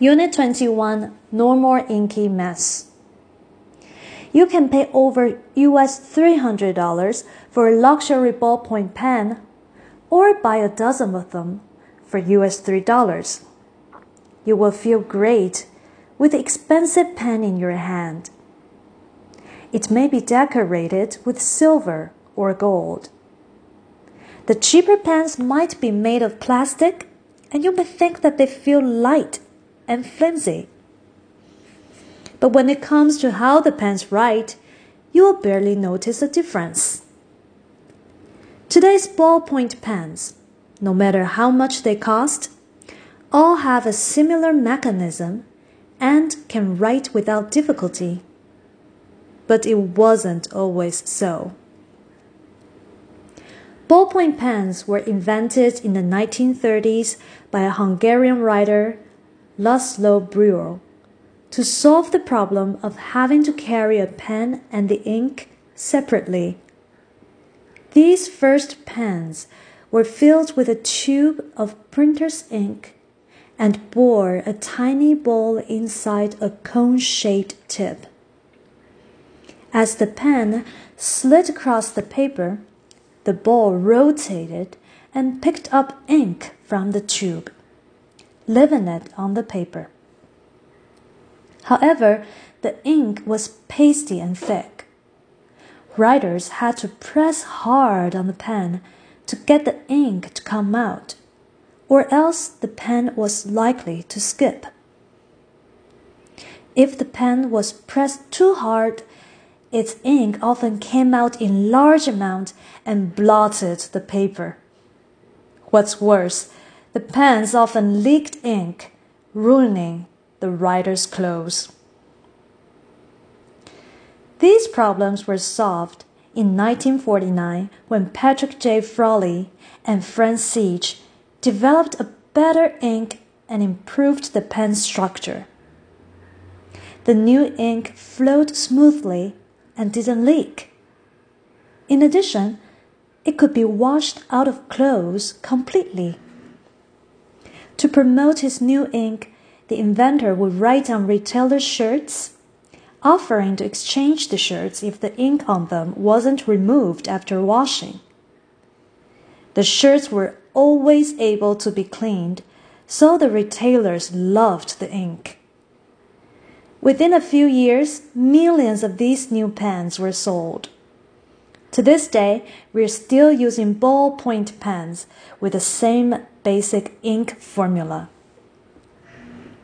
Unit 21 No More Inky Mess. You can pay over US $300 for a luxury ballpoint pen or buy a dozen of them for US $3. You will feel great with the expensive pen in your hand. It may be decorated with silver or gold. The cheaper pens might be made of plastic, and you may think that they feel light and flimsy. But when it comes to how the pens write, you will barely notice a difference. Today's ballpoint pens, no matter how much they cost, all have a similar mechanism and can write without difficulty. But it wasn't always so. Ballpoint pens were invented in the 1930s by a Hungarian writer Laszlo Biro to solve the problem of having to carry a pen and the ink separately. These first pens were filled with a tube of printer's ink and bore a tiny ball inside a cone shaped tip. As the pen slid across the paper, the ball rotated and picked up ink from the tube leaving it on the paper. However, the ink was pasty and thick. Writers had to press hard on the pen to get the ink to come out, or else the pen was likely to skip. If the pen was pressed too hard, its ink often came out in large amounts and blotted the paper. What's worse, the pens often leaked ink, ruining the writer's clothes. These problems were solved in 1949 when Patrick J. Frawley and Franz Seech developed a better ink and improved the pen structure. The new ink flowed smoothly and didn't leak. In addition, it could be washed out of clothes completely. To promote his new ink, the inventor would write on retailers' shirts, offering to exchange the shirts if the ink on them wasn't removed after washing. The shirts were always able to be cleaned, so the retailers loved the ink. Within a few years, millions of these new pens were sold. To this day, we're still using ballpoint pens with the same basic ink formula.